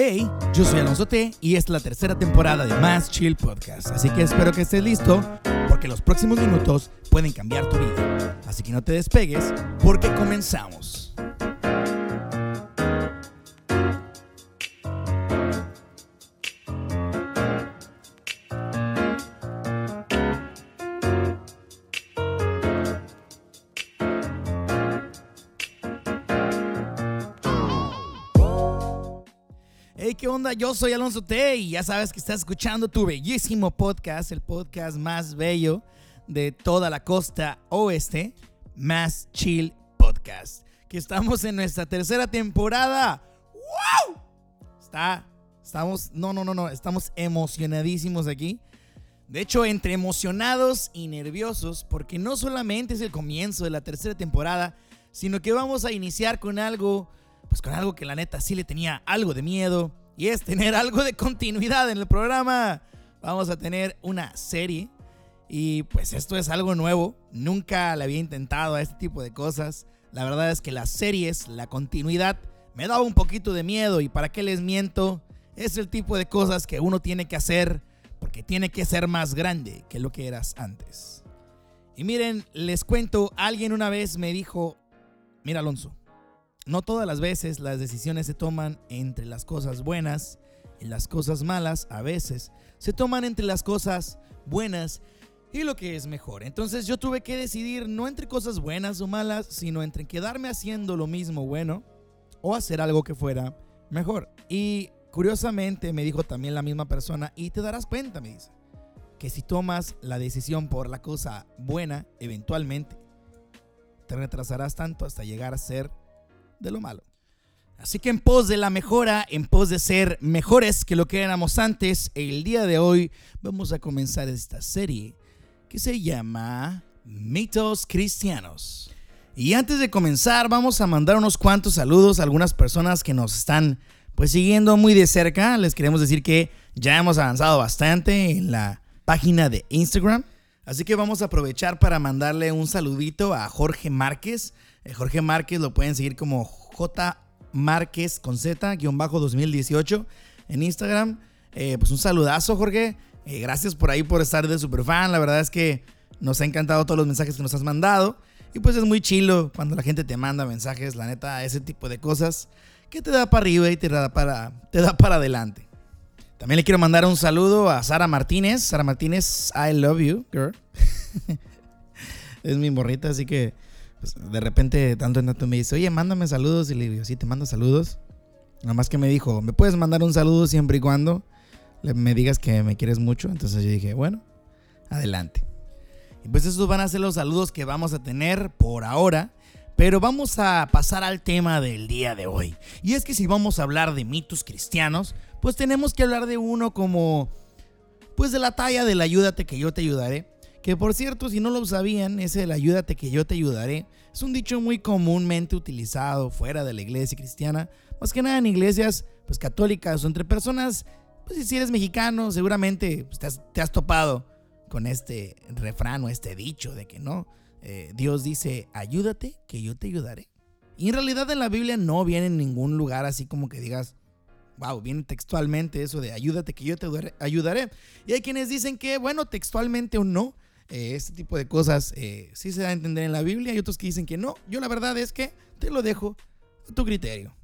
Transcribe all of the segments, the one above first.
Hey, yo soy Alonso T y es la tercera temporada de Más Chill Podcast. Así que espero que estés listo porque los próximos minutos pueden cambiar tu vida. Así que no te despegues porque comenzamos. Yo soy Alonso T y ya sabes que estás escuchando tu bellísimo podcast, el podcast más bello de toda la costa oeste, Más Chill Podcast. Que estamos en nuestra tercera temporada. ¡Wow! Está, estamos, no, no, no, no, estamos emocionadísimos aquí. De hecho, entre emocionados y nerviosos, porque no solamente es el comienzo de la tercera temporada, sino que vamos a iniciar con algo pues con algo que la neta sí le tenía algo de miedo y es tener algo de continuidad en el programa. Vamos a tener una serie y pues esto es algo nuevo, nunca le había intentado a este tipo de cosas. La verdad es que las series, la continuidad, me daba un poquito de miedo y para qué les miento, es el tipo de cosas que uno tiene que hacer porque tiene que ser más grande que lo que eras antes. Y miren, les cuento, alguien una vez me dijo, mira Alonso, no todas las veces las decisiones se toman entre las cosas buenas y las cosas malas. A veces se toman entre las cosas buenas y lo que es mejor. Entonces yo tuve que decidir no entre cosas buenas o malas, sino entre quedarme haciendo lo mismo bueno o hacer algo que fuera mejor. Y curiosamente me dijo también la misma persona, y te darás cuenta, me dice, que si tomas la decisión por la cosa buena, eventualmente te retrasarás tanto hasta llegar a ser de lo malo. Así que en pos de la mejora, en pos de ser mejores que lo que éramos antes, el día de hoy vamos a comenzar esta serie que se llama Mitos Cristianos. Y antes de comenzar, vamos a mandar unos cuantos saludos a algunas personas que nos están pues siguiendo muy de cerca. Les queremos decir que ya hemos avanzado bastante en la página de Instagram. Así que vamos a aprovechar para mandarle un saludito a Jorge Márquez. Eh, Jorge Márquez lo pueden seguir como J Márquez con Z, guion bajo 2018 en Instagram. Eh, pues un saludazo, Jorge. Eh, gracias por ahí por estar de super fan. La verdad es que nos ha encantado todos los mensajes que nos has mandado. Y pues es muy chilo cuando la gente te manda mensajes, la neta, ese tipo de cosas que te da para arriba y te da para, te da para adelante. También le quiero mandar un saludo a Sara Martínez. Sara Martínez, I love you, girl. es mi morrita, así que pues, de repente, tanto en tanto me dice, oye, mándame saludos. Y le digo, sí, te mando saludos. Nada más que me dijo, ¿me puedes mandar un saludo siempre y cuando me digas que me quieres mucho? Entonces yo dije, bueno, adelante. Y pues esos van a ser los saludos que vamos a tener por ahora. Pero vamos a pasar al tema del día de hoy. Y es que si vamos a hablar de mitos cristianos, pues tenemos que hablar de uno como, pues de la talla del ayúdate que yo te ayudaré. Que por cierto, si no lo sabían, ese el ayúdate que yo te ayudaré es un dicho muy comúnmente utilizado fuera de la iglesia cristiana, más que nada en iglesias pues católicas o entre personas, pues si eres mexicano, seguramente pues, te, has, te, has, topado con este refrán o este dicho de que no, eh, Dios dice, ayúdate que yo te ayudaré. Y en realidad en la Biblia no viene en ningún lugar así como que digas, wow, viene textualmente eso de ayúdate que yo te ayudaré. Y hay quienes dicen que, bueno, textualmente o no, eh, este tipo de cosas eh, sí se da a entender en la Biblia. Hay otros que dicen que no. Yo la verdad es que te lo dejo a tu criterio.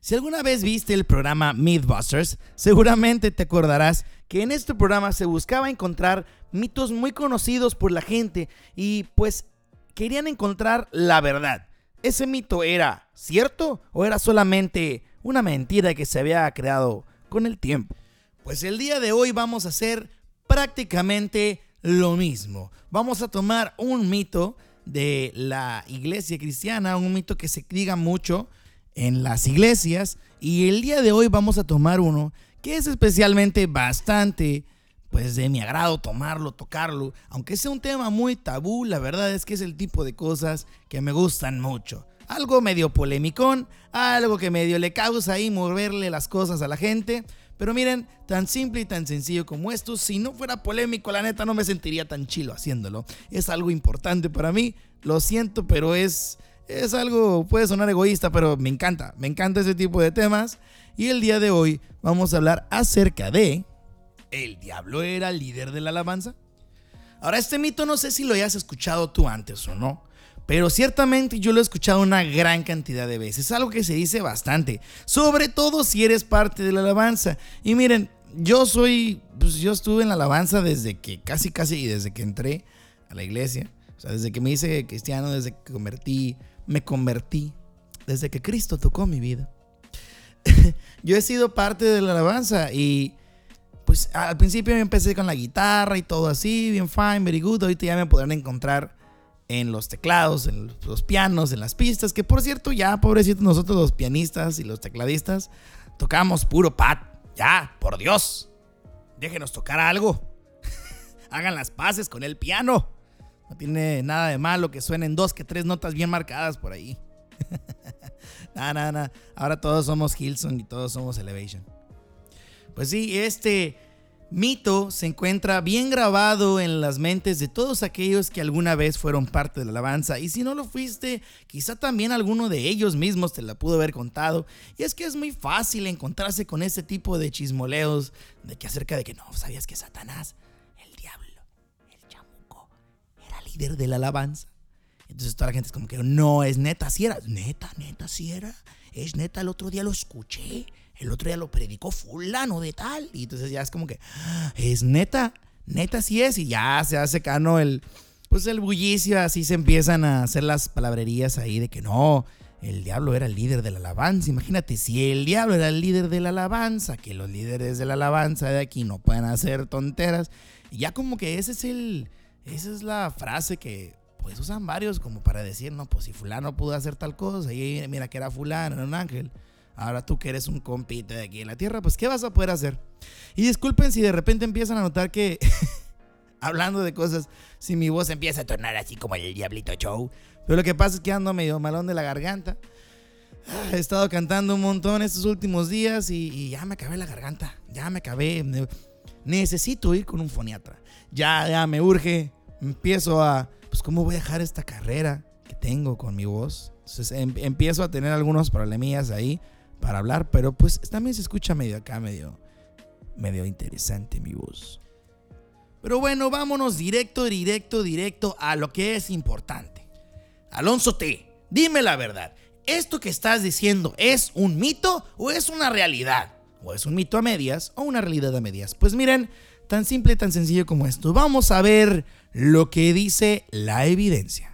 Si alguna vez viste el programa Mythbusters, seguramente te acordarás que en este programa se buscaba encontrar mitos muy conocidos por la gente y pues querían encontrar la verdad. ¿Ese mito era cierto o era solamente una mentira que se había creado con el tiempo? Pues el día de hoy vamos a hacer prácticamente lo mismo. Vamos a tomar un mito de la iglesia cristiana, un mito que se diga mucho en las iglesias y el día de hoy vamos a tomar uno que es especialmente bastante pues de mi agrado tomarlo, tocarlo, aunque sea un tema muy tabú, la verdad es que es el tipo de cosas que me gustan mucho. Algo medio polémicón, algo que medio le causa ahí moverle las cosas a la gente, pero miren, tan simple y tan sencillo como esto, si no fuera polémico, la neta no me sentiría tan chilo haciéndolo. Es algo importante para mí, lo siento, pero es, Es algo, puede sonar egoísta, pero me encanta, me encanta ese tipo de temas. Y el día de hoy vamos a hablar acerca de... ¿El diablo era líder de la alabanza? Ahora, este mito no sé si lo hayas escuchado tú antes o no, pero ciertamente yo lo he escuchado una gran cantidad de veces. Es algo que se dice bastante, sobre todo si eres parte de la alabanza. Y miren, yo soy, pues yo estuve en la alabanza desde que, casi, casi, desde que entré a la iglesia. O sea, desde que me hice cristiano, desde que convertí, me convertí, desde que Cristo tocó mi vida. yo he sido parte de la alabanza y pues al principio empecé con la guitarra y todo así, bien fine, very good. Ahorita ya me podrán encontrar en los teclados, en los pianos, en las pistas, que por cierto ya, pobrecitos nosotros los pianistas y los tecladistas, tocamos puro pat. Ya, por Dios. Déjenos tocar algo. Hagan las paces con el piano. No tiene nada de malo que suenen dos que tres notas bien marcadas por ahí. nada, nada, nada. Ahora todos somos Hilson y todos somos Elevation. Pues sí, este mito se encuentra bien grabado en las mentes de todos aquellos que alguna vez fueron parte de la alabanza. Y si no lo fuiste, quizá también alguno de ellos mismos te la pudo haber contado. Y es que es muy fácil encontrarse con este tipo de chismoleos de que acerca de que no, sabías que Satanás, el diablo, el chamuco, era líder de la alabanza. Entonces toda la gente es como que no, es neta, si era. Neta, neta, si era. Es neta, el otro día lo escuché el otro día lo predicó fulano de tal. Y entonces ya es como que, es neta, neta sí es. Y ya se hace cano el, pues el bullicio, así se empiezan a hacer las palabrerías ahí de que no, el diablo era el líder de la alabanza. Imagínate, si el diablo era el líder de la alabanza, que los líderes de la alabanza de aquí no pueden hacer tonteras. Y ya como que ese es el, esa es la frase que pues usan varios como para decir, no, pues si fulano pudo hacer tal cosa, y mira que era fulano, era un ángel. Ahora tú que eres un compite de aquí en la tierra, pues ¿qué vas a poder hacer? Y disculpen si de repente empiezan a notar que, hablando de cosas, si mi voz empieza a tornar así como el Diablito Show. Pero lo que pasa es que ando medio malón de la garganta. He estado cantando un montón estos últimos días y, ya me acabé la garganta. Ya me acabé. Necesito ir con un foniatra. Ya, ya me urge. Empiezo a, pues, ¿cómo voy a dejar esta carrera que tengo con mi voz? Em, empiezo a tener algunos problemillas ahí para hablar, pero pues también se escucha medio acá, medio, medio interesante mi voz. Pero bueno, vámonos directo, directo, directo a lo que es importante. Alonso T, dime la verdad. ¿Esto que estás diciendo es un mito o es una realidad? ¿O es un mito a medias o una realidad a medias? Pues miren, tan simple, tan sencillo como esto. Vamos a ver lo que dice la evidencia.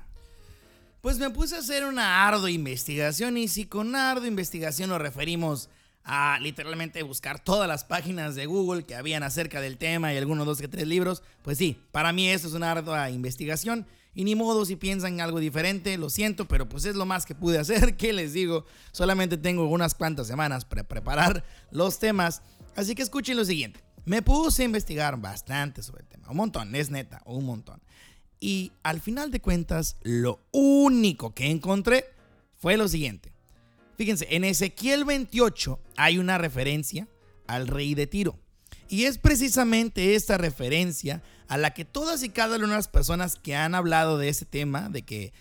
Pues me puse a hacer una ardua investigación y si con ardua investigación nos referimos a literalmente buscar todas las páginas de Google que habían acerca del tema y algunos dos que tres libros, pues sí, para mí esto es una ardua investigación y ni modo si piensan en algo diferente, lo siento, pero pues es lo más que pude hacer, ¿qué les digo? Solamente tengo unas cuantas semanas para preparar los temas, así que escuchen lo siguiente. Me puse a investigar bastante sobre el tema, un montón, es neta, un montón. Y al final de cuentas, lo único que encontré fue lo siguiente. Fíjense, en Ezequiel 28 hay una referencia al rey de Tiro. Y es precisamente esta referencia a la que todas y cada una de las personas que han hablado de ese tema, de que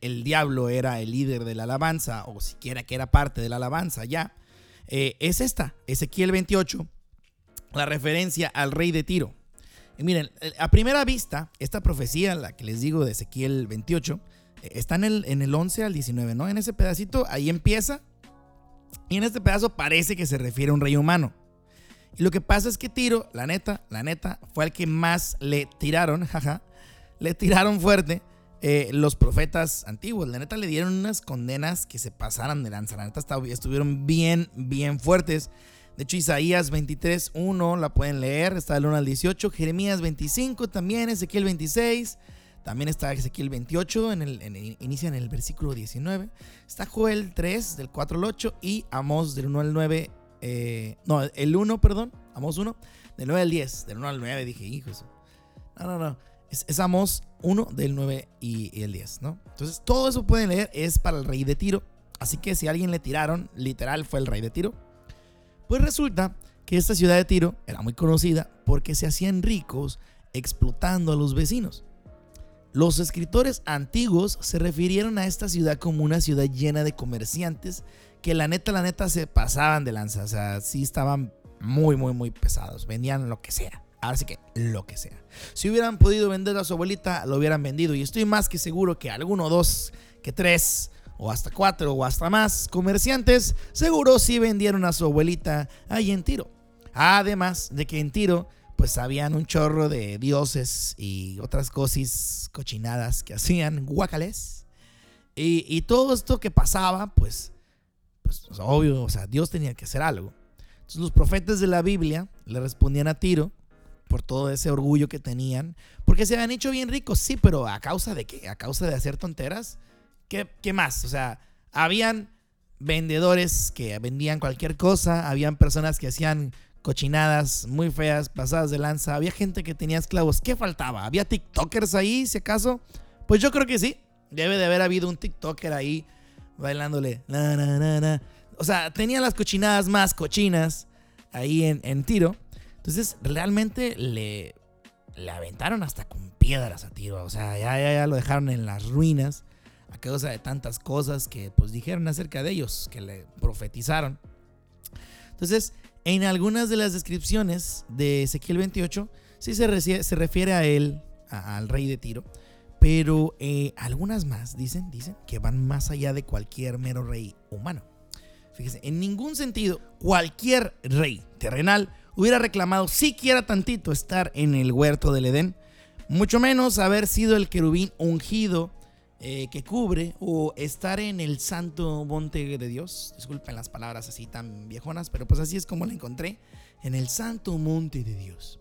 el, diablo era el líder de la alabanza, o siquiera que era parte de la alabanza ya, eh, es esta, Ezequiel 28, la referencia al rey de Tiro miren, eh, a primera vista, esta profecía, la que les digo de Ezequiel 28, eh, está en el, en el 11 al 19, ¿no? En ese pedacito, ahí empieza. Y en este pedazo parece que se refiere a un rey humano. Y lo que pasa es que Tiro, la neta, la neta, fue el que más le tiraron, jaja, le tiraron fuerte eh, los profetas antiguos. La neta le dieron unas condenas que se pasaran de lanza. La neta estuvieron bien, bien fuertes. De hecho, Isaías 23, 1 la pueden leer, está del 1 al 18. Jeremías 25 también, Ezequiel 26. También está Ezequiel 28, en el, inicia en el versículo 19. Está Joel 3, del 4 al 8. Y Amós del 1 al 9. Eh, no, el 1, perdón. Amós 1, del 9 al 10. Del 1 al 9 dije, hijos. No, no, no. Es, es Amós 1, del 9 y, y el 10, ¿no? Entonces, todo eso pueden leer. Es para el rey de Tiro. Así que si a alguien le tiraron, literal fue el rey de Tiro. Pues resulta que esta ciudad de Tiro era muy conocida porque se hacían ricos explotando a los vecinos. los escritores antiguos se refirieron a esta ciudad como una ciudad llena de comerciantes que la neta, la neta se pasaban de lanza. O sea, sí estaban muy, muy, muy pesados. Vendían lo que sea. Ahora sí que lo que sea. Si hubieran podido vender a su abuelita, lo hubieran vendido. Y estoy más que seguro que alguno, dos, que tres, o hasta cuatro, o hasta más comerciantes, seguro sí vendieron a su abuelita ahí en Tiro. Además de que en Tiro, pues habían un chorro de dioses y otras cosas cochinadas que hacían guacales. Y, y todo esto que pasaba, pues, pues, obvio, o sea, Dios tenía que hacer algo. Entonces los profetas de la Biblia le respondían a Tiro por todo ese orgullo que tenían, porque se habían hecho bien ricos, sí, pero a causa de qué? A causa de hacer tonteras. ¿Qué, más? O sea, habían vendedores que vendían cualquier cosa, habían personas que hacían cochinadas muy feas, pasadas de lanza, había gente que tenía esclavos. ¿Qué faltaba? ¿Había TikTokers ahí, si acaso? Pues yo creo que sí. Debe de haber habido un TikToker ahí bailándole. O sea, tenía las cochinadas más cochinas ahí en, en tiro. Entonces, realmente le, le aventaron hasta con piedras a tiro. O sea, ya, ya, ya lo dejaron en las ruinas causa de tantas cosas que pues dijeron acerca de ellos, que le profetizaron. Entonces, en algunas de las descripciones de Ezequiel 28, sí se, se refiere a él, al rey de Tiro, pero eh, algunas más dicen, dicen que van más allá de cualquier mero rey humano. Fíjese, en ningún sentido cualquier rey terrenal hubiera reclamado siquiera tantito estar en el huerto del Edén, mucho menos haber sido el querubín ungido eh, que cubre o estar en el santo monte de Dios. Disculpen las palabras así tan viejonas, pero pues así es como la encontré, en el santo monte de Dios.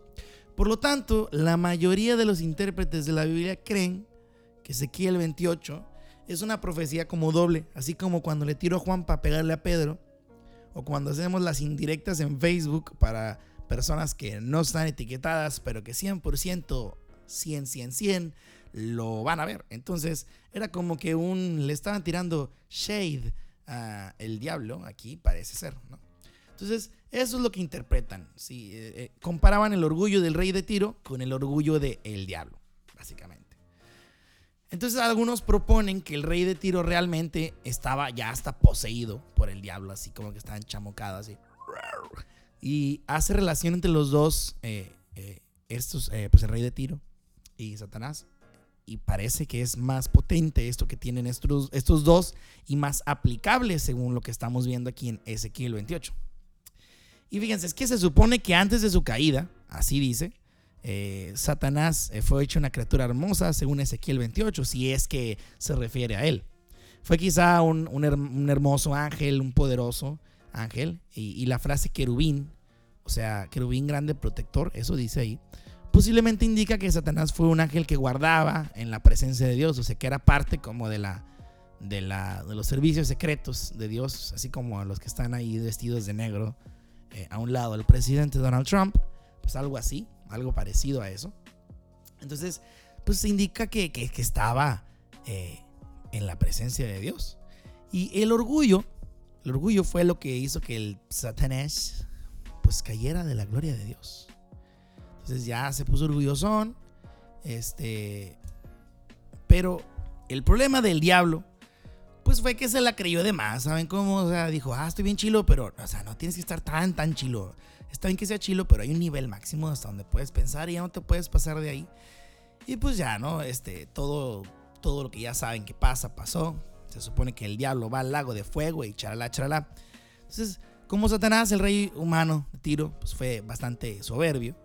Por lo tanto, la mayoría de los intérpretes de la Biblia creen que Ezequiel 28 es una profecía como doble, así como cuando le tiro a Juan para pegarle a Pedro, o cuando hacemos las indirectas en Facebook para personas que no están etiquetadas, pero que 100%, 100, 100, 100 lo van a ver. Entonces era como que un le estaban tirando shade a el diablo, aquí parece ser, ¿no? Entonces eso es lo que interpretan. ¿sí? Eh, eh, comparaban el orgullo del rey de Tiro con el orgullo del el diablo, básicamente. Entonces algunos proponen que el rey de Tiro realmente estaba ya hasta poseído por el diablo, así como que estaba enchamocado así. Y hace relación entre los dos, eh, estos, pues el rey de Tiro y Satanás y parece que es más potente esto que tienen estos, estos dos y más aplicable según lo que estamos viendo aquí en Ezequiel 28. Y fíjense, es que se supone que antes de su caída, así dice, eh, Satanás eh, fue hecho una criatura hermosa según Ezequiel 28, si es que se refiere a él. Fue quizá un, un, hermoso ángel, un poderoso ángel, y, y la frase querubín, o sea, querubín grande protector, eso dice ahí, posiblemente indica que Satanás fue un ángel que guardaba en la presencia de Dios, o sea, que era parte como de la de, la, de los servicios secretos de Dios, así como los que están ahí vestidos de negro eh, a un lado del presidente Donald Trump, pues algo así, algo parecido a eso. Entonces, pues se indica que, que, estaba eh, en la presencia de Dios. Y el orgullo, el orgullo fue lo que hizo que el Satanás pues cayera de la gloria de Dios. Entonces ya se puso orgullosón. Este. Pero el problema del diablo, pues fue que se la creyó de más. ¿Saben cómo? O sea, dijo, ah, estoy bien chilo, pero, o sea, no tienes que estar tan, tan chilo. Está bien que sea chilo, pero hay un nivel máximo hasta donde puedes pensar y ya no te puedes pasar de ahí. Y pues ya, ¿no? Este, todo, todo lo que ya saben que pasa, pasó. Se supone que el diablo va al lago de fuego y charala, charala. Entonces, como Satanás, el rey humano Tiro, pues fue bastante soberbio.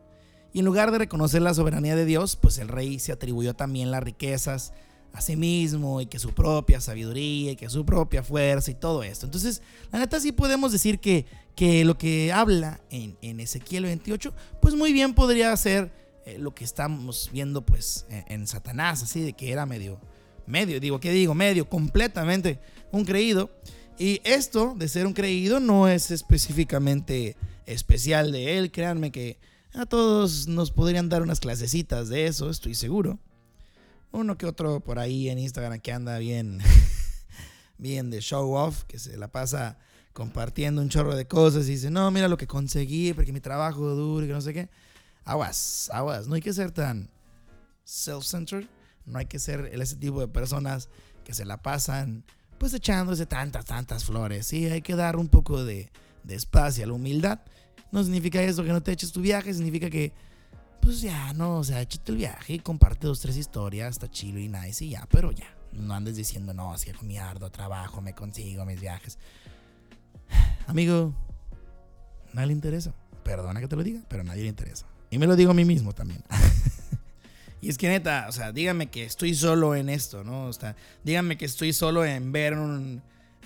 Y en lugar de reconocer la soberanía de Dios, pues el rey se atribuyó también las riquezas a sí mismo y que su propia sabiduría y que su propia fuerza y todo esto. Entonces, la neta sí podemos decir que, que lo que habla en, en Ezequiel 28, pues muy bien podría ser eh, lo que estamos viendo pues en, Satanás, así de que era medio, medio, digo, ¿qué digo? Medio, completamente un creído. Y esto de ser un creído no es específicamente especial de él, créanme que a todos nos podrían dar unas clasecitas de eso, estoy seguro. Uno que otro por ahí en Instagram que anda bien, bien de show off, que se la pasa compartiendo un chorro de cosas y dice, no, mira lo que conseguí porque mi trabajo duro y que no sé qué. Aguas, aguas, no hay que ser tan self-centered. No hay que ser ese tipo de personas que se la pasan pues echándose tantas, tantas flores. Sí, hay que dar un poco de, de espacio a la humildad. No significa eso que no te eches tu viaje, significa que pues ya, no, o sea, échate el viaje y comparte dos, tres historias, está chido y nice y ya, pero ya. No andes diciendo, no, así con mi ardo trabajo, me consigo mis viajes. Amigo, nadie le interesa. Perdona que te lo diga, pero a nadie le interesa. Y me lo digo a mí mismo también. y es que neta, o sea, dígame que estoy solo en esto, ¿no? O sea, dígame que estoy solo en ver, en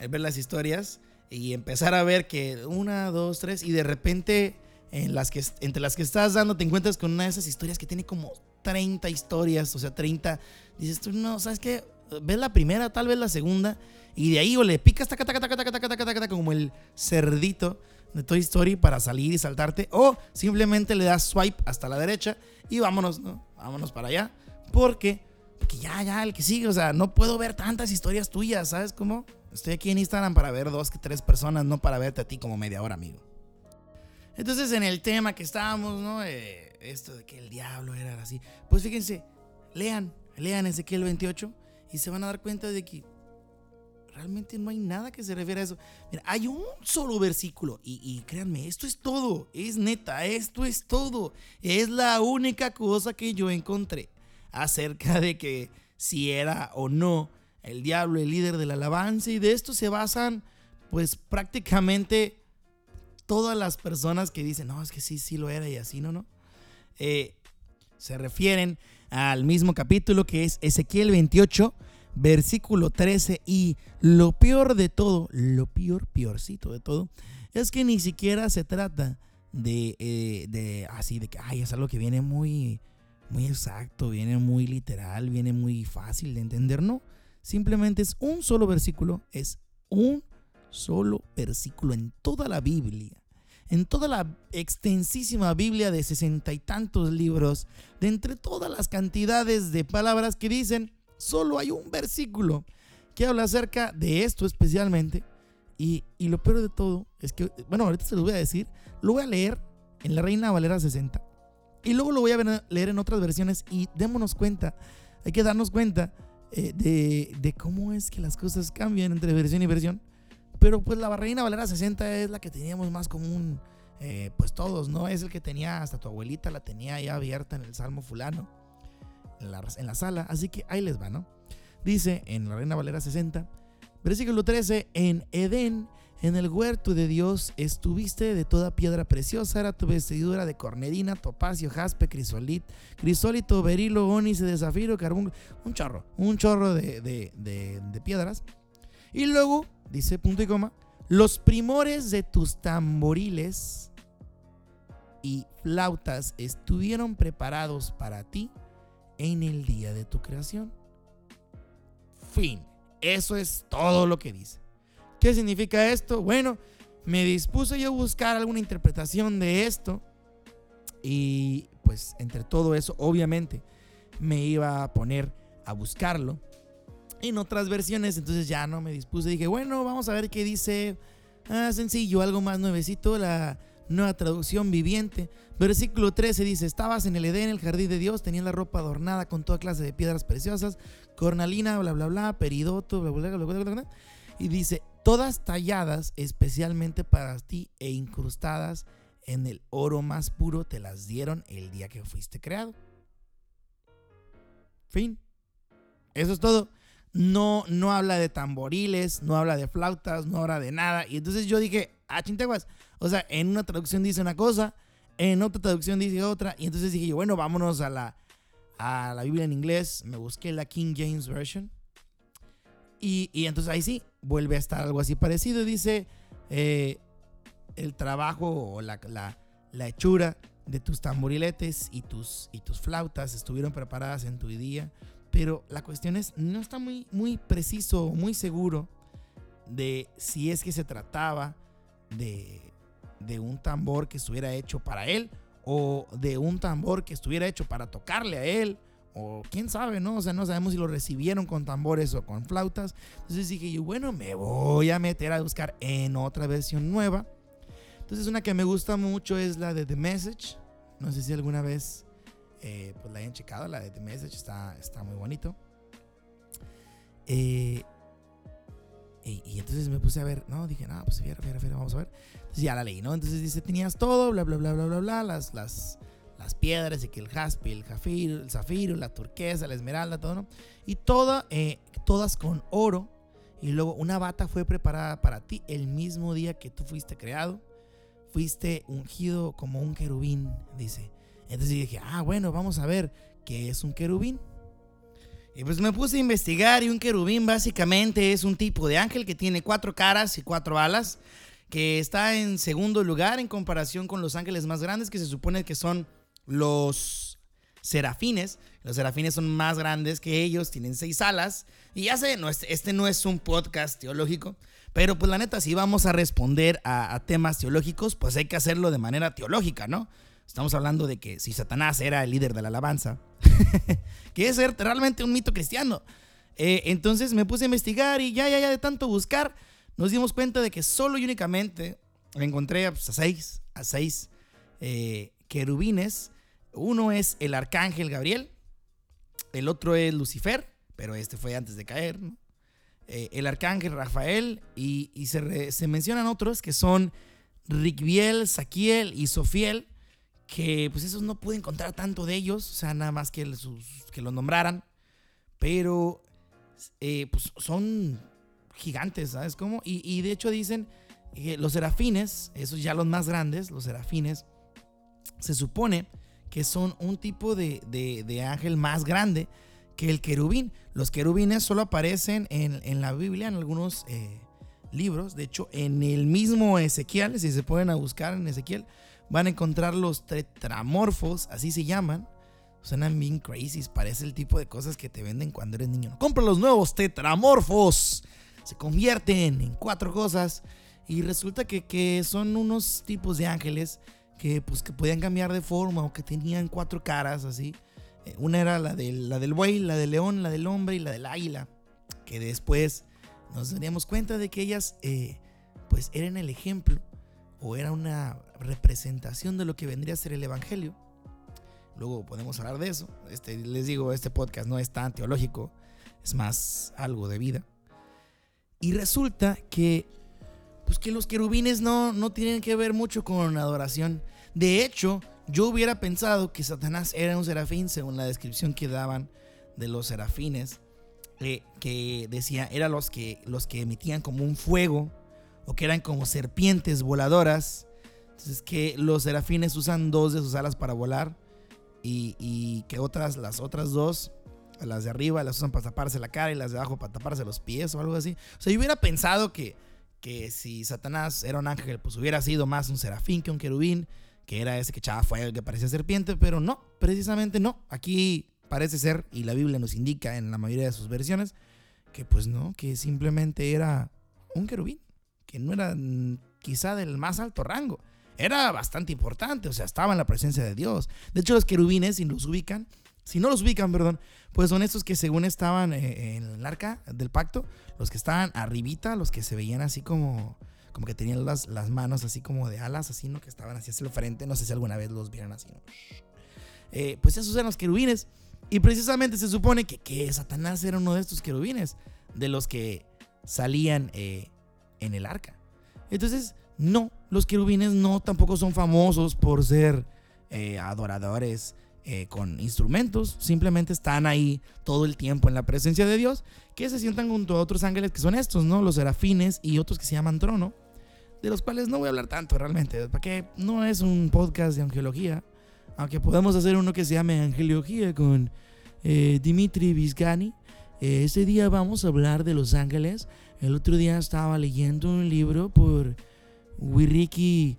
ver las historias y empezar a ver que una, dos, tres, y de repente en las que, entre las que estás dando te encuentras con una de esas historias que tiene como 30 historias, o sea, 30. Dices tú, no, ¿sabes qué? Ves la primera, tal vez la segunda, y de ahí o le picas taca, taca, taca, taca, taca, taca, taca, como el cerdito de Toy Story para salir y saltarte, o simplemente le das swipe hasta la derecha y vámonos, ¿no? Vámonos para allá, porque, porque ya, ya, el que sigue, o sea, no puedo ver tantas historias tuyas, ¿sabes cómo? Estoy aquí en Instagram para ver dos que tres personas, no para verte a ti como media hora, amigo. Entonces, en el tema que estábamos, ¿no? Eh, esto de que el diablo era así. Pues fíjense, lean, lean Ezequiel 28 y se van a dar cuenta de que realmente no hay nada que se refiere a eso. Mira, hay un solo versículo y, y, créanme, esto es todo, es neta, esto es todo. Es la única cosa que yo encontré acerca de que si era o no el diablo el líder de la alabanza y de esto se basan pues prácticamente todas las personas que dicen, no, es que sí, sí lo era y así, no, no. Eh, se refieren al mismo capítulo que es Ezequiel 28, versículo 13. Y lo peor de todo, lo peor, peorcito de todo, es que ni siquiera se trata de, eh, de así, de que, ay, es algo que viene muy, muy exacto, viene muy literal, viene muy fácil de entender. No, simplemente es un solo versículo, es un solo versículo en toda la Biblia, en toda la extensísima Biblia de sesenta y tantos libros, de entre todas las cantidades de palabras que dicen, solo hay un versículo que habla acerca de esto especialmente. Y, lo peor de todo es que, bueno, ahorita se lo voy a decir, lo voy a leer en la Reina Valera 60. Y luego lo voy a leer en otras versiones y démonos cuenta, hay que darnos cuenta eh, de, de, cómo es que las cosas cambian entre versión y versión. Pero pues la Reina Valera 60 es la que teníamos más común, eh, pues todos, ¿no? Es el que tenía, hasta tu abuelita la tenía ya abierta en el Salmo fulano, en la, en la sala. Así que ahí les va, ¿no? Dice en la Reina Valera 60, versículo 13, en Edén, en el huerto de Dios, estuviste de toda piedra preciosa, era tu vestidura de cornedina, topacio, jaspe, crisolit, crisólito, berilo, ónice de zafiro, carbón, un chorro, un chorro de, de, de piedras. Y luego dice punto y coma, los primores de tus tamboriles y flautas estuvieron preparados para ti en el día de tu creación. Fin. Eso es todo lo que dice. ¿Qué significa esto? Bueno, me dispuse yo a buscar alguna interpretación de esto y pues entre todo eso, obviamente, me iba a poner a buscarlo en otras versiones. Entonces ya no me dispuse. Dije, bueno, vamos a ver qué dice. Ah, sencillo, algo más nuevecito. La nueva traducción viviente. Versículo 13 dice: Estabas en el Edén, el jardín de Dios, tenías la ropa adornada con toda clase de piedras preciosas, cornalina, bla, bla, bla, peridoto, bla, bla, bla, bla, bla, bla. Y dice: Todas talladas especialmente para ti e incrustadas en el oro más puro, te las dieron el día que fuiste creado. Fin. Eso es todo no, no habla de tamboriles, no habla de flautas, no habla de nada. Y entonces yo dije, ah, chinteguas. O sea, en una traducción dice una cosa, en otra traducción dice otra. Y entonces dije yo, bueno, vámonos a la, a la Biblia en inglés. Me busqué la King James Version. Y, entonces ahí sí, vuelve a estar algo así parecido. Dice, eh, el trabajo o la, la, hechura de tus tamboriletes y tus, y tus flautas estuvieron preparadas en tu día pero la cuestión es, no está muy, muy preciso, muy seguro de si es que se trataba de, de un tambor que estuviera hecho para él o de un tambor que estuviera hecho para tocarle a él o quién sabe, ¿no? O sea, no sabemos si lo recibieron con tambores o con flautas. Entonces dije yo, bueno, me voy a meter a buscar en otra versión nueva. Entonces una que me gusta mucho es la de The Message. No sé si alguna vez eh, pues la hayan checado, la de The Message está, está muy bonito. Eh, y, entonces me puse a ver, no, dije, no, pues fiera, fiera, fiera, vamos a ver. Entonces ya la leí, ¿no? Entonces dice, tenías todo, bla, bla, bla, bla, bla, bla, las, las, las piedras, y que el jaspe, el zafiro, el zafiro, la turquesa, la esmeralda, todo, ¿no? Y eh, todas con oro. Y luego una bata fue preparada para ti el mismo día que tú fuiste creado. Fuiste ungido como un querubín, dice. Entonces dije, ah, bueno, vamos a ver qué es un querubín. Y pues me puse a investigar y un querubín básicamente es un tipo de ángel que tiene cuatro caras y cuatro alas, que está en segundo lugar en comparación con los ángeles más grandes que se supone que son los serafines. Los serafines son más grandes que ellos, tienen seis alas. Y ya sé, no, este, no es un podcast teológico, pero pues la neta, si vamos a responder a, temas teológicos, pues hay que hacerlo de manera teológica, ¿no? Estamos hablando de que si Satanás era el líder de la alabanza, que es realmente un mito cristiano. Eh, entonces me puse a investigar y ya, ya, ya de tanto buscar, nos dimos cuenta de que solo y únicamente encontré pues, a seis, a seis eh, querubines. Uno es el arcángel Gabriel, el otro es Lucifer, pero este fue antes de caer, eh, el arcángel Rafael y, se, mencionan otros que son Ricbiel, Saquiel y Sofiel que pues esos no pude encontrar tanto de ellos, o sea, nada más que, que los nombraran, pero eh, pues son gigantes, ¿sabes cómo? Y, de hecho dicen que los serafines, esos ya los más grandes, los serafines, se supone que son un tipo de, de, ángel más grande que el querubín. Los querubines solo aparecen en, en la Biblia, en algunos eh, libros, de hecho en el mismo Ezequiel, si se pueden a buscar en Ezequiel, van a encontrar los tetramorfos, así se llaman. Suenan bien crazy, parece el tipo de cosas que te venden cuando eres niño. Compra los nuevos tetramorfos. Se convierten en cuatro cosas y resulta que, son unos tipos de ángeles que pues que podían cambiar de forma o que tenían cuatro caras así. Eh, una era la del, la del buey, la del león, la del hombre y la del águila. Que después nos daríamos cuenta de que ellas eh, pues eran el ejemplo o era una representación de lo que vendría a ser el Evangelio. Luego podemos hablar de eso. Este, les digo, este podcast no es tan teológico, es más algo de vida. Y resulta que, pues que los querubines no, no tienen que ver mucho con adoración. De hecho, yo hubiera pensado que Satanás era un serafín, según la descripción que daban de los serafines, eh, que decía, eran los que, los que emitían como un fuego o que eran como serpientes voladoras. Entonces que los serafines usan dos de sus alas para volar y, que otras, las otras dos, las de arriba las usan para taparse la cara y las de abajo para taparse los pies o algo así. O sea, yo hubiera pensado que, que si Satanás era un ángel, pues hubiera sido más un serafín que un querubín, que era ese que echaba fuego, que parecía serpiente, pero no, precisamente no. Aquí parece ser, y la Biblia nos indica en la mayoría de sus versiones, que pues no, que simplemente era un querubín que no era quizá del más alto rango. Era bastante importante, o sea, estaba en la presencia de Dios. De hecho, los querubines, si los ubican, si no los ubican, perdón, pues son estos que según estaban eh, en el arca del pacto, los que estaban arribita, los que se veían así como, como que tenían las, las manos así como de alas, así, ¿no? Que estaban así hacia el frente, no sé si alguna vez los vieron así, ¿no? Eh, pues esos eran los querubines. Y precisamente se supone que, que, Satanás era uno de estos querubines, de los que salían eh, en el arca. Entonces, no, los querubines no tampoco son famosos por ser adoradores eh, con instrumentos, simplemente están ahí todo el tiempo en la presencia de Dios, que se sientan junto a otros ángeles que son estos, ¿no? Los serafines y otros que se llaman trono, de los cuales no voy a hablar tanto realmente, porque no es un podcast de angelología, aunque podemos hacer uno que se llame Angelología con eh, Dimitri Vizgani. ese día vamos a hablar de los ángeles el otro día estaba leyendo un libro por Wiriki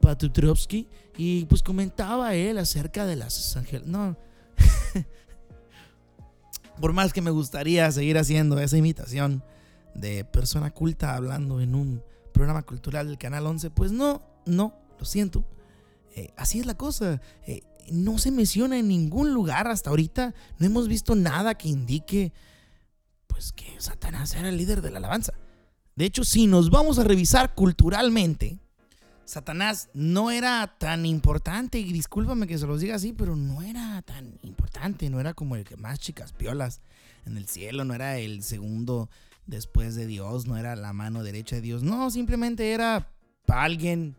Patutrovsky y pues comentaba él acerca de las ángeles. No. por más que me gustaría seguir haciendo esa imitación de persona culta hablando en un programa cultural del Canal 11, pues no, no, lo siento. Eh, así es la cosa. Eh, no se menciona en ningún lugar hasta ahorita. No hemos visto nada que indique pues que Satanás era el líder de la alabanza. De hecho, si nos vamos a revisar culturalmente, Satanás no era tan importante, y discúlpame que se los diga así, pero no era tan importante, no era como el que más chicas piolas en el cielo, no era el segundo después de Dios, no era la mano derecha de Dios, no, simplemente era alguien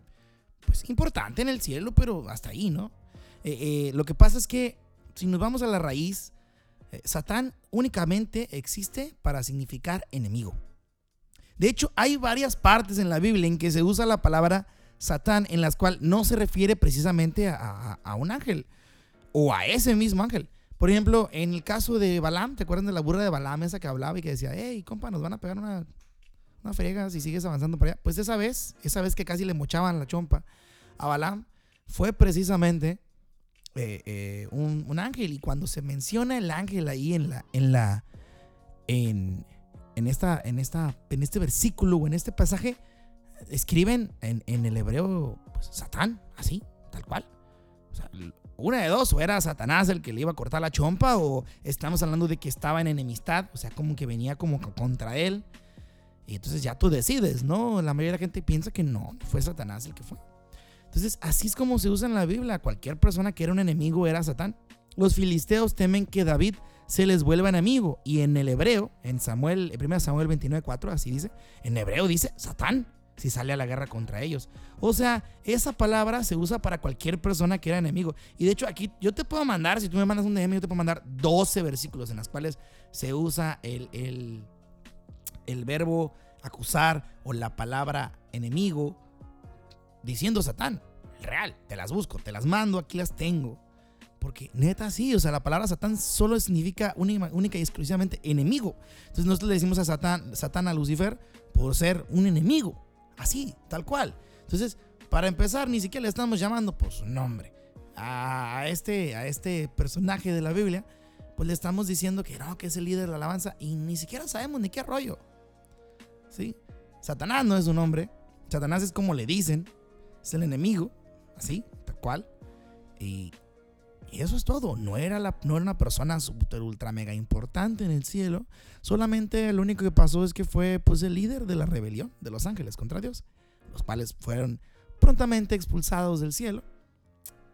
pues importante en el cielo, pero hasta ahí, ¿no? Eh, eh, lo que pasa es que si nos vamos a la raíz, eh, Satán únicamente existe para significar enemigo. De hecho, hay varias partes en la Biblia en que se usa la palabra Satán en las cuales no se refiere precisamente a, un ángel o a ese mismo ángel. Por ejemplo, en el caso de Balaam, ¿te acuerdan de la burra de Balaam esa que hablaba y que decía, hey, compa, nos van a pegar una, una frega si sigues avanzando por allá? Pues esa vez, esa vez que casi le mochaban la chompa a Balaam, fue precisamente eh, eh, un, ángel. Y cuando se menciona el ángel ahí en la, en la, en, esta, en esta, en este versículo o en este pasaje, escriben en, el hebreo pues, Satán, así, tal cual. una de dos, o era Satanás el que le iba a cortar la chompa, o estamos hablando de que estaba en enemistad, o sea, como que venía como contra él. Y entonces ya tú decides, ¿no? La mayoría de la gente piensa que no, fue Satanás el que fue. Entonces, así es como se usa en la Biblia. Cualquier persona que era un enemigo era Satán. Los filisteos temen que David se les vuelva enemigo. Y en el hebreo, en Samuel, 1 Samuel 29.4, así dice, en hebreo dice Satán si sale a la guerra contra ellos. O sea, esa palabra se usa para cualquier persona que era enemigo. Y de hecho aquí yo te puedo mandar, si tú me mandas un DM, yo te puedo mandar 12 versículos en los cuales se usa el, el, el verbo acusar o la palabra enemigo diciendo Satán. Real, te las busco, te las mando, aquí las tengo. Porque neta sí, o sea, la palabra Satán solo significa única, y exclusivamente enemigo. Entonces nosotros le decimos a Satán, Satán a Lucifer por ser un enemigo. Así, tal cual. Entonces, para empezar, ni siquiera le estamos llamando por su nombre. A este, a este personaje de la Biblia, pues le estamos diciendo que no, que es el líder de la alabanza y ni siquiera sabemos ni qué rollo. ¿Sí? Satanás no es un nombre. Satanás es como le dicen. Es el enemigo. Así, tal cual. Y, eso es todo. No era, la, no era una persona super, ultra, mega importante en el cielo. Solamente lo único que pasó es que fue pues el líder de la rebelión de los ángeles contra Dios, los cuales fueron prontamente expulsados del cielo.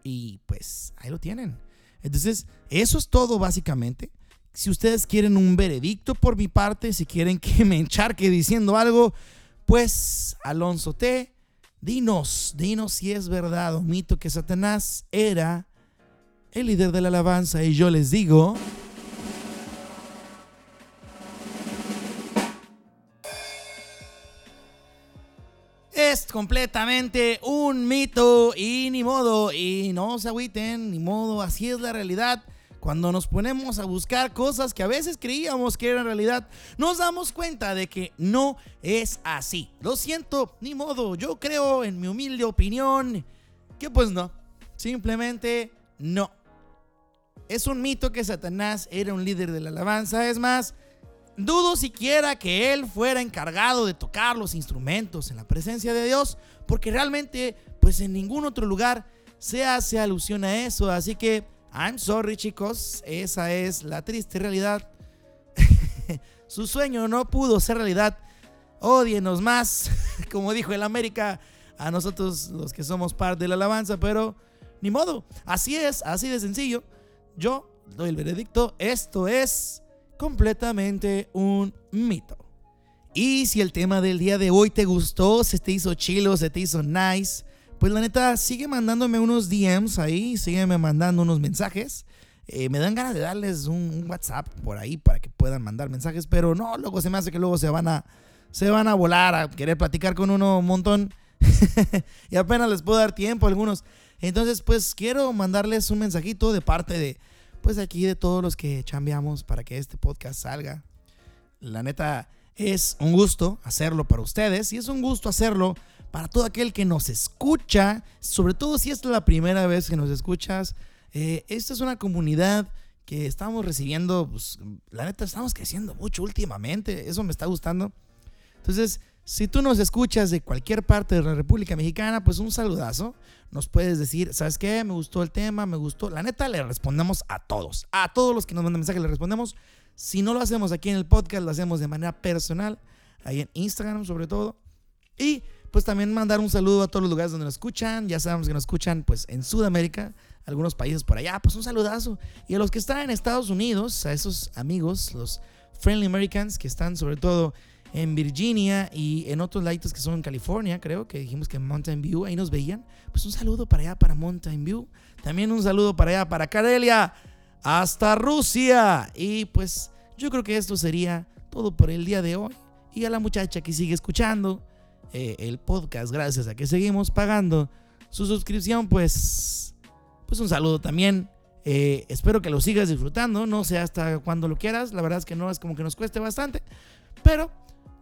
Y pues ahí lo tienen. Entonces, eso es todo básicamente. Si ustedes quieren un veredicto por mi parte, si quieren que me encharque diciendo algo, pues Alonso T, dinos, dinos si es verdad o mito que Satanás era el líder de la alabanza y yo les digo... es completamente un mito y ni modo, y no se agüiten, ni modo, así es la realidad. Cuando nos ponemos a buscar cosas que a veces creíamos que eran realidad, nos damos cuenta de que no es así. Lo siento, ni modo, yo creo en mi humilde opinión que pues no, simplemente no. Es un mito que Satanás era un líder de la alabanza, es más, Dudo siquiera que él fuera encargado de tocar los instrumentos en la presencia de Dios, porque realmente, pues en ningún otro lugar se hace alusión a eso. Así que, I'm sorry chicos, esa es la triste realidad. Su sueño no pudo ser realidad. Odienos más, como dijo el América, a nosotros los que somos parte de la alabanza, pero ni modo, así es, así de sencillo. Yo doy el veredicto, esto es completamente un mito. Y si el tema del día de hoy te gustó, se te hizo chilo, se te hizo nice, pues la neta, sigue mandándome unos DMs ahí, sígueme mandando unos mensajes. Eh, me dan ganas de darles un, WhatsApp por ahí para que puedan mandar mensajes, pero no, luego se me hace que luego se van a, se van a volar a querer platicar con uno un montón y apenas les puedo dar tiempo a algunos. Entonces, pues quiero mandarles un mensajito de parte de, pues aquí de todos los que chambeamos para que este podcast salga. La neta, es un gusto hacerlo para ustedes y es un gusto hacerlo para todo aquel que nos escucha, sobre todo si es la primera vez que nos escuchas. Eh, esta es una comunidad que estamos recibiendo, pues, la neta, estamos creciendo mucho últimamente, eso me está gustando. Entonces, si tú nos escuchas de cualquier parte de la República Mexicana, pues un saludazo. Nos puedes decir, ¿sabes qué? Me gustó el tema, me gustó. La neta, le respondemos a todos. A todos los que nos mandan mensajes le respondemos. Si no lo hacemos aquí en el podcast, lo hacemos de manera personal, ahí en Instagram sobre todo. Y pues también mandar un saludo a todos los lugares donde nos escuchan. Ya sabemos que nos escuchan pues en Sudamérica, algunos países por allá, pues un saludazo. Y a los que están en Estados Unidos, a esos amigos, los Friendly Americans que están sobre todo en Virginia y en otros laditos que son en California, creo que dijimos que en Mountain View, ahí nos veían. Pues un saludo para allá, para Mountain View. También un saludo para allá, para Karelia, hasta Rusia. Y pues yo creo que esto sería todo por el día de hoy. Y a la muchacha que sigue escuchando eh, el podcast gracias a que seguimos pagando su suscripción, pues, pues un saludo también. Eh, espero que lo sigas disfrutando, no sé hasta cuando lo quieras, la verdad es que no es como que nos cueste bastante, pero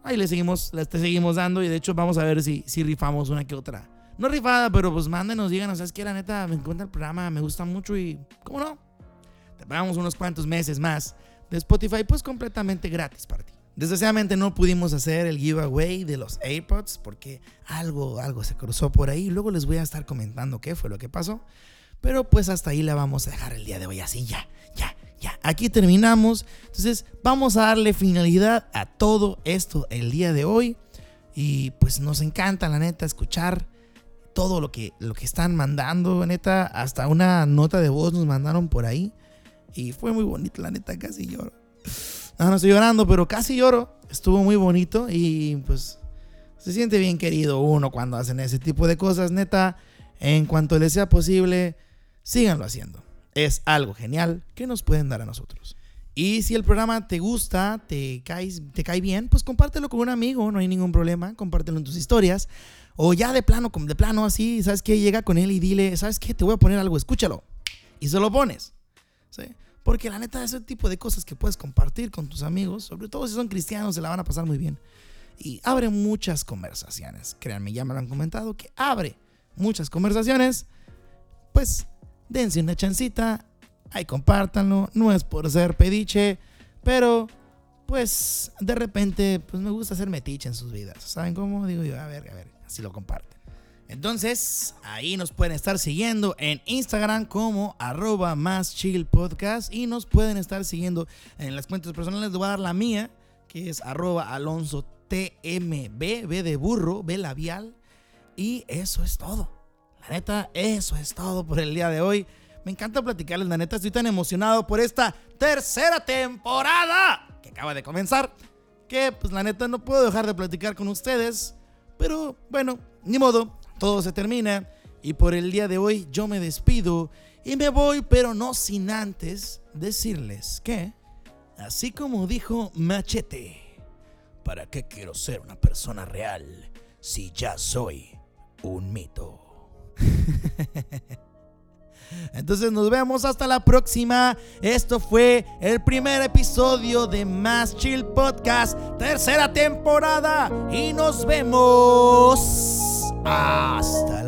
ahí le seguimos, le seguimos dando y de hecho vamos a ver si, rifamos una que otra. No rifada, pero pues mándenos, díganos, ¿sabes qué? La neta, me encuentra el programa, me gusta mucho y, ¿cómo no? Te pagamos unos cuantos meses más de Spotify, pues completamente gratis para ti. Desgraciadamente no pudimos hacer el giveaway de los AirPods porque algo, algo se cruzó por ahí. Luego les voy a estar comentando qué fue lo que pasó. Pero pues hasta ahí la vamos a dejar el día de hoy. Así ya, ya, ya. Aquí terminamos. Entonces vamos a darle finalidad a todo esto el día de hoy. Y pues nos encanta, la neta, escuchar todo lo que, lo que están mandando. Neta, hasta una nota de voz nos mandaron por ahí. Y fue muy bonito, la neta, casi lloro. No, no estoy llorando, pero casi lloro. Estuvo muy bonito y pues se siente bien querido uno cuando hacen ese tipo de cosas. Neta, en cuanto les sea posible, síganlo haciendo. Es algo genial que nos pueden dar a nosotros. Y si el programa te gusta, te, caes, te cae bien, pues compártelo con un amigo, no hay ningún problema. Compártelo en tus historias. O ya de plano, de plano así, ¿sabes qué? Llega con él y dile, ¿sabes qué? Te voy a poner algo, escúchalo. Y se lo pones. Porque la neta, ese tipo de cosas que puedes compartir con tus amigos, sobre todo si son cristianos, se la van a pasar muy bien. Y abre muchas conversaciones. Créanme, ya me lo han comentado, que abre muchas conversaciones. Pues dense una chancita, ahí compártanlo. No es por ser pediche, pero pues de repente pues me gusta hacer metiche en sus vidas. ¿Saben cómo? Digo yo, a ver, a ver, así lo comparto. Entonces, ahí nos pueden estar siguiendo en Instagram como arroba más chill y nos pueden estar siguiendo en las cuentas personales. Les voy a dar la mía, que es arroba alonso tmb, B de burro, B labial. Y eso es todo. La neta, eso es todo por el día de hoy. Me encanta platicarles, la neta, estoy tan emocionado por esta tercera temporada que acaba de comenzar. Que pues la neta no puedo dejar de platicar con ustedes. Pero bueno, ni modo todo se termina y por el día de hoy yo me despido y me voy, pero no sin antes decirles que, así como dijo Machete, ¿para qué quiero ser una persona real si ya soy un mito? Entonces nos vemos hasta la próxima. Esto fue el primer episodio de Más Chill Podcast, tercera temporada. Y nos vemos hasta